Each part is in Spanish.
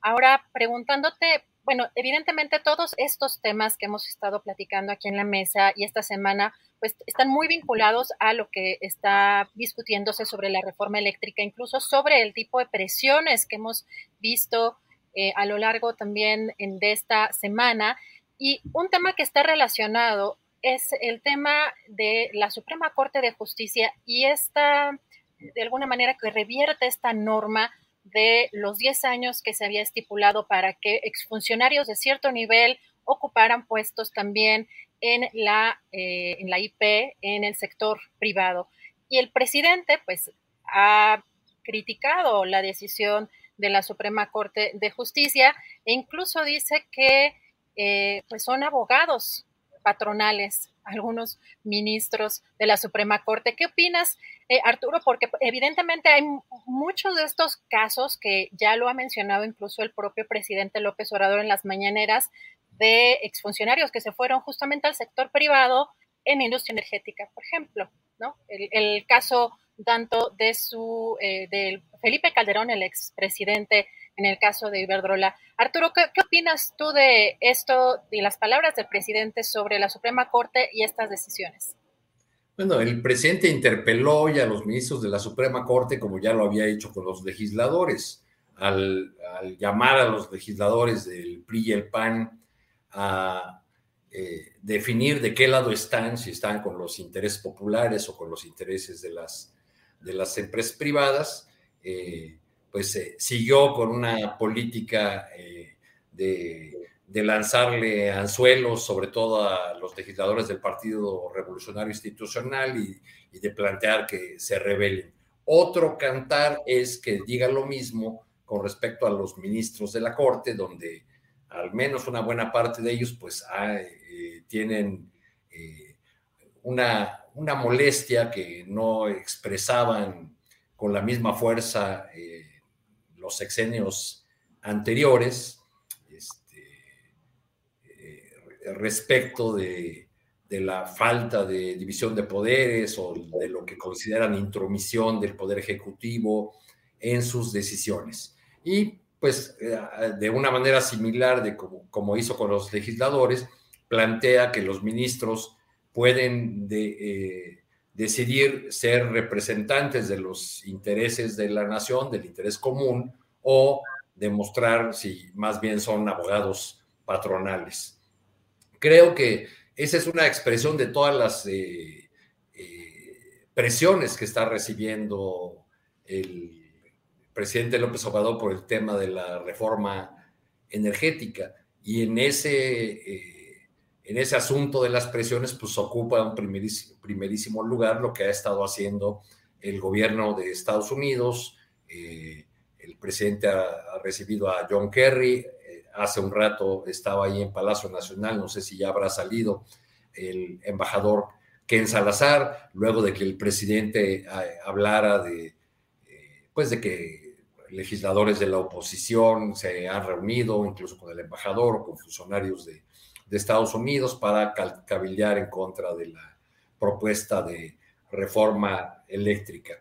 Ahora, preguntándote, bueno, evidentemente todos estos temas que hemos estado platicando aquí en la mesa y esta semana, pues están muy vinculados a lo que está discutiéndose sobre la reforma eléctrica, incluso sobre el tipo de presiones que hemos visto eh, a lo largo también de esta semana. Y un tema que está relacionado es el tema de la Suprema Corte de Justicia y esta, de alguna manera, que revierte esta norma de los 10 años que se había estipulado para que exfuncionarios de cierto nivel ocuparan puestos también en la, eh, en la IP, en el sector privado. Y el presidente, pues, ha criticado la decisión de la Suprema Corte de Justicia e incluso dice que eh, pues son abogados patronales algunos ministros de la Suprema Corte. ¿Qué opinas, eh, Arturo? Porque evidentemente hay muchos de estos casos que ya lo ha mencionado incluso el propio presidente López Obrador en las mañaneras de exfuncionarios que se fueron justamente al sector privado en industria energética, por ejemplo, ¿no? El, caso tanto de su, eh, Felipe Calderón, el expresidente en el caso de Iberdrola. Arturo, ¿qué, opinas tú de esto, de las palabras del presidente sobre la Suprema Corte y estas decisiones? Bueno, el presidente interpeló ya a los ministros de la Suprema Corte, como ya lo había hecho con los legisladores, al, llamar a los legisladores del PRI y el PAN a eh, definir de qué lado están, si están con los intereses populares o con los intereses de las, de las empresas privadas. Eh, pues eh, siguió con una política eh, de, lanzarle anzuelos, sobre todo a los legisladores del Partido Revolucionario Institucional y, de plantear que se rebelen. Otro cantar es que diga lo mismo con respecto a los ministros de la Corte, donde al menos una buena parte de ellos pues eh, tienen una, una molestia que no expresaban con la misma fuerza los sexenios anteriores este, eh, respecto de, la falta de división de poderes o de lo que consideran intromisión del Poder Ejecutivo en sus decisiones. Y pues eh, de una manera similar de como, hizo con los legisladores, plantea que los ministros pueden eh, decidir ser representantes de los intereses de la nación, del interés común, o demostrar si más bien son abogados patronales. Creo que esa es una expresión de todas las eh, eh, presiones que está recibiendo el presidente López Obrador por el tema de la reforma energética. Y en ese eh, en ese asunto de las presiones, pues ocupa un primerísimo, lugar lo que ha estado haciendo el gobierno de Estados Unidos. El presidente ha, recibido a John Kerry. Eh, hace un rato estaba ahí en Palacio Nacional, no sé si ya habrá salido el embajador Ken Salazar, luego de que el presidente eh, hablara de, pues de que legisladores de la oposición se han reunido, incluso con el embajador con funcionarios de, de Estados Unidos para cabildear en contra de la propuesta de reforma eléctrica.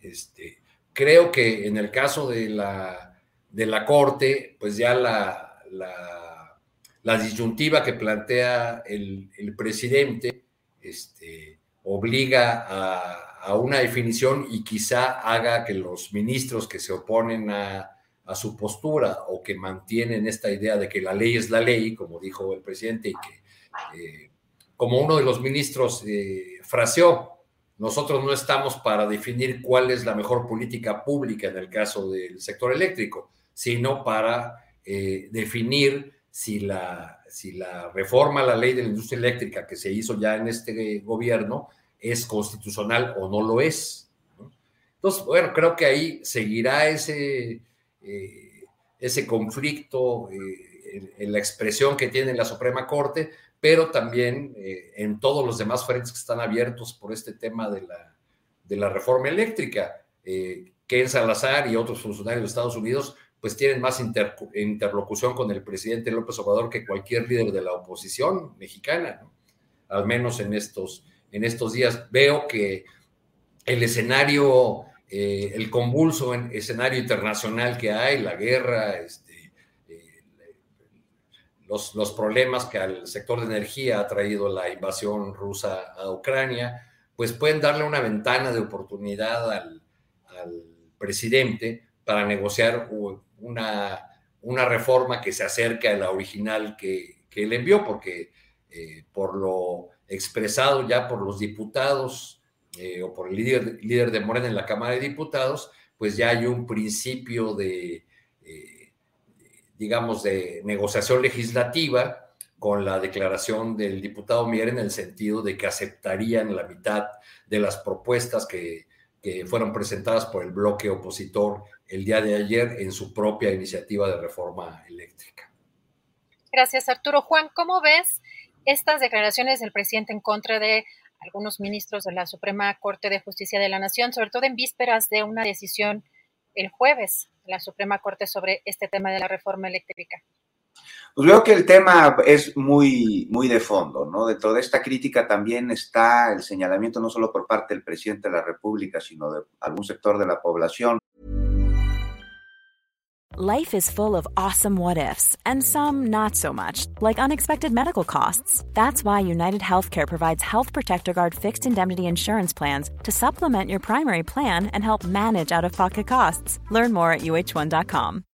Este, creo que en el caso de la, de la Corte, pues ya la, la, disyuntiva que plantea el, presidente este, obliga a, a, una definición y quizá haga que los ministros que se oponen a, a su postura o que mantienen esta idea de que la ley es la ley, como dijo el presidente, y que eh, como uno de los ministros eh, fraseó, nosotros no estamos para definir cuál es la mejor política pública en el caso del sector eléctrico, sino para eh, definir si la, si la reforma a la ley de la industria eléctrica que se hizo ya en este gobierno es constitucional o no lo es. Entonces, bueno, creo que ahí seguirá ese eh, ese conflicto eh, en, la expresión que tiene la Suprema Corte, pero también en todos los demás frentes que están abiertos por este tema de la, de la reforma eléctrica. Ken Salazar y otros funcionarios de Estados Unidos pues tienen más interlocución con el presidente López Obrador que cualquier líder de la oposición mexicana, al menos en estos, en estos días. Veo que el escenario eh, el convulso en escenario internacional que hay, la guerra, este, eh, los, los, problemas que al sector de energía ha traído la invasión rusa a Ucrania, pues pueden darle una ventana de oportunidad al, presidente para negociar una, una, reforma que se acerque a la original que, que él envió, porque eh, por lo expresado ya por los diputados, eh, o por el líder, líder de Morena en la Cámara de Diputados, pues ya hay un principio de, eh, digamos, de negociación legislativa con la declaración del diputado Mier en el sentido de que aceptarían la mitad de las propuestas que, que fueron presentadas por el bloque opositor el día de ayer en su propia iniciativa de reforma eléctrica. Gracias, Arturo. Juan, ¿cómo ves estas declaraciones del presidente en contra de algunos ministros de la Suprema Corte de Justicia de la Nación, sobre todo en vísperas de una decisión el jueves de la Suprema Corte sobre este tema de la reforma eléctrica. Pues es. Dentro de esta crítica también está el señalamiento no solo por parte del presidente de la República, sino de algún población Life is full of awesome what ifs, and some not so much, like unexpected medical costs. That's why United Healthcare provides Health Protector Guard fixed indemnity insurance plans to supplement your primary plan and help manage out of pocket costs. Learn more at uh1.com.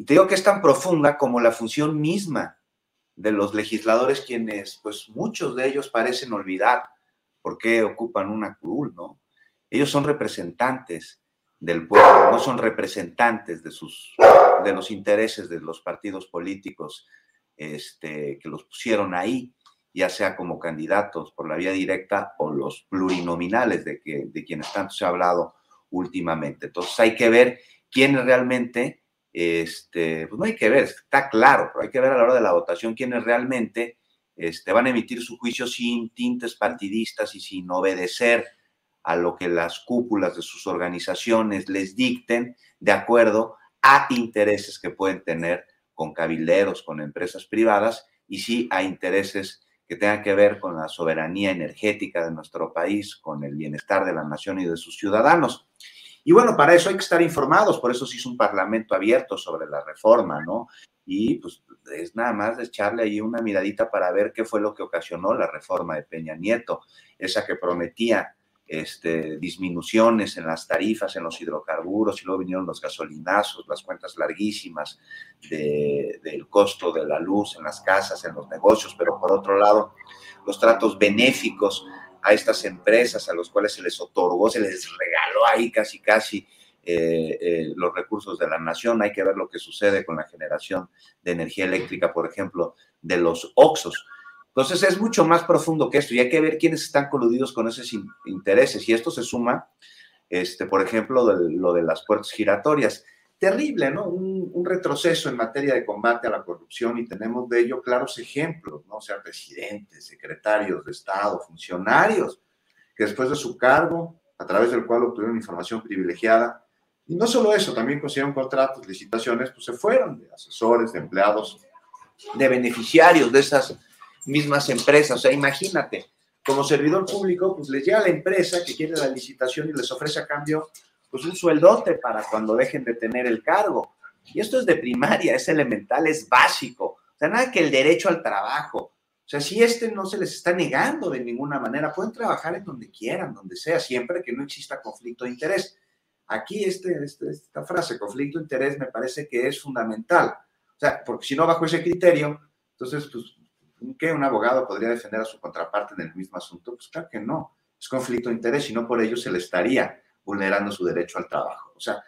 Y te digo que es tan profunda como la función misma de los legisladores, quienes, pues muchos de ellos parecen olvidar por qué ocupan una curul, ¿no? Ellos son representantes del pueblo, no son representantes de, sus, de los intereses de los partidos políticos este, que los pusieron ahí, ya sea como candidatos por la vía directa o los plurinominales de, que, de quienes tanto se ha hablado últimamente. Entonces hay que ver quiénes realmente este, pues no hay que ver, está claro, pero hay que ver a la hora de la votación quiénes realmente este, van a emitir su juicio sin tintes partidistas y sin obedecer a lo que las cúpulas de sus organizaciones les dicten de acuerdo a intereses que pueden tener con cabilderos, con empresas privadas y sí a intereses que tengan que ver con la soberanía energética de nuestro país, con el bienestar de la nación y de sus ciudadanos. Y bueno, para eso hay que estar informados, por eso se hizo un parlamento abierto sobre la reforma, ¿no? Y pues es nada más de echarle ahí una miradita para ver qué fue lo que ocasionó la reforma de Peña Nieto, esa que prometía este, disminuciones en las tarifas, en los hidrocarburos, y luego vinieron los gasolinazos, las cuentas larguísimas del costo de la luz en las casas, en los negocios, pero por otro lado, los tratos benéficos a estas empresas a los cuales se les otorgó, se les regaló ahí casi, casi eh, eh, los recursos de la nación. Hay que ver lo que sucede con la generación de energía eléctrica, por ejemplo, de los OXOS. Entonces es mucho más profundo que esto y hay que ver quiénes están coludidos con esos intereses. Y esto se suma, este, por ejemplo, lo de las puertas giratorias. Terrible, ¿no? Un, un, retroceso en materia de combate a la corrupción y tenemos de ello claros ejemplos, ¿no? O sea, presidentes, secretarios de Estado, funcionarios, que después de su cargo, a través del cual obtuvieron información privilegiada, y no solo eso, también consiguieron contratos, licitaciones, pues se fueron de asesores, de empleados, de beneficiarios de esas mismas empresas. O sea, imagínate, como servidor público, pues les llega la empresa que quiere la licitación y les ofrece a cambio pues un sueldote para cuando dejen de tener el cargo. Y esto es de primaria, es elemental, es básico. O sea, nada que el derecho al trabajo. O sea, si este no se les está negando de ninguna manera, pueden trabajar en donde quieran, donde sea, siempre que no exista conflicto de interés. Aquí este, este esta frase, conflicto de interés, me parece que es fundamental. O sea, porque si no, bajo ese criterio, entonces, pues ¿qué un abogado podría defender a su contraparte en el mismo asunto? Pues claro que no, es conflicto de interés y no por ello se le estaría vulnerando su derecho al trabajo. O sea,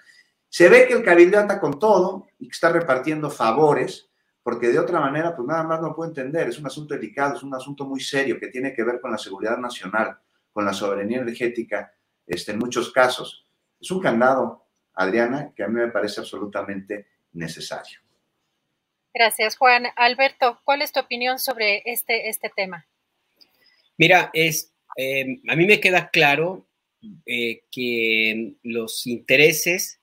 se ve que el cabildo anda con todo y que está repartiendo favores, porque de otra manera, pues nada más no puedo entender, es un asunto delicado, es un asunto muy serio que tiene que ver con la seguridad nacional, con la soberanía energética, este, en muchos casos. Es un candado, Adriana, que a mí me parece absolutamente necesario. Gracias, Juan. Alberto, ¿cuál es tu opinión sobre este, este tema? Mira, es, eh, a mí me queda claro eh, que los intereses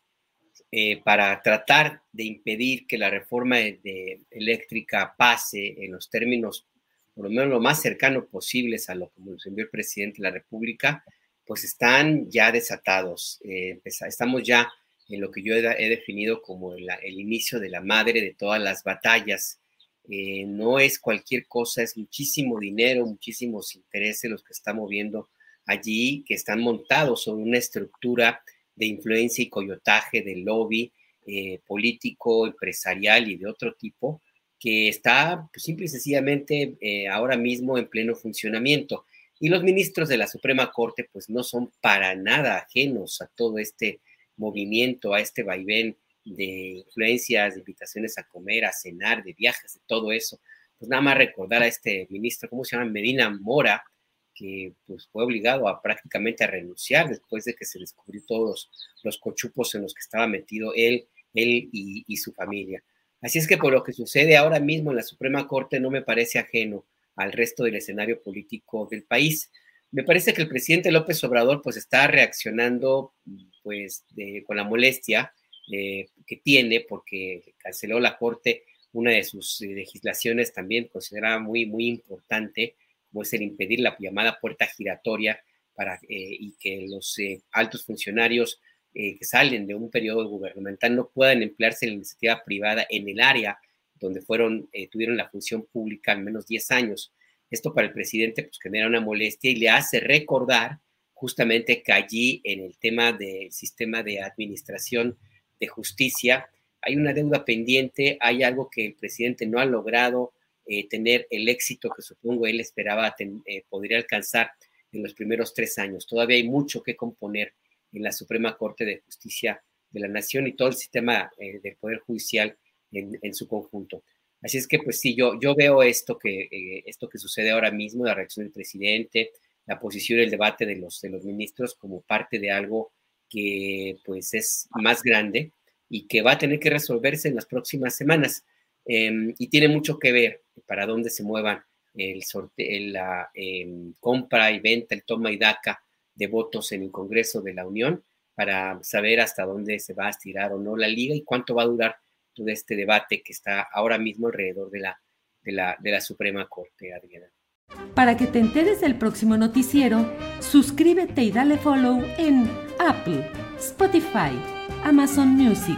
eh, para tratar de impedir que la reforma de, eléctrica pase en los términos, por lo menos lo más cercano posibles a lo que nos envió el presidente de la República, pues están ya desatados. estamos ya en lo que yo he, definido como el, inicio de la madre de todas las batallas. Eh, no es cualquier cosa, es muchísimo dinero, muchísimos intereses los que están moviendo allí, que están montados sobre una estructura de influencia y coyotaje, de lobby eh, político, empresarial y de otro tipo, que está pues, simple y sencillamente eh, ahora mismo en pleno funcionamiento. Y los ministros de la Suprema Corte pues no son para nada ajenos a todo este movimiento, a este vaivén de influencias, de invitaciones a comer, a cenar, de viajes, de todo eso. Pues nada más recordar a este ministro, ¿cómo se llama? Medina Mora, que pues fue obligado a prácticamente a renunciar después de que se descubrió todos los cochupos en los que estaba metido él, él y, su familia. Así es que por lo que sucede ahora mismo en la Suprema Corte no me parece ajeno al resto del escenario político del país. Me parece que el presidente López Obrador pues está reaccionando pues con la molestia eh, que tiene porque canceló la Corte una de sus eh, legislaciones también considerada muy, muy importante, como es el impedir la llamada puerta giratoria para, eh, y que los altos funcionarios que salen de un periodo gubernamental no puedan emplearse en la iniciativa privada en el área donde fueron, tuvieron la función pública al menos 10 años. Esto para el presidente pues genera una molestia y le hace recordar justamente que allí en el tema del sistema de administración de justicia hay una deuda pendiente, hay algo que el presidente no ha logrado eh, tener el éxito que supongo él esperaba eh, podría alcanzar en los primeros tres años. Todavía hay mucho que componer en la Suprema Corte de Justicia de la Nación y todo el sistema eh, del Poder Judicial en, su conjunto. Así es que, pues sí, yo, yo veo esto que, eh, esto que sucede ahora mismo, la reacción del presidente, la posición y el debate de los, de los ministros como parte de algo que pues es más grande y que va a tener que resolverse en las próximas semanas. Em, y tiene mucho que ver para dónde se muevan el sorteo, la em, compra y venta, el toma y daca de votos en el Congreso de la Unión para saber hasta dónde se va a estirar o no la liga y cuánto va a durar de este debate que está ahora mismo alrededor de la, de la, de la Suprema Corte, Adriana. Para que te enteres del próximo noticiero, suscríbete y dale follow en Apple, Spotify, Amazon Music,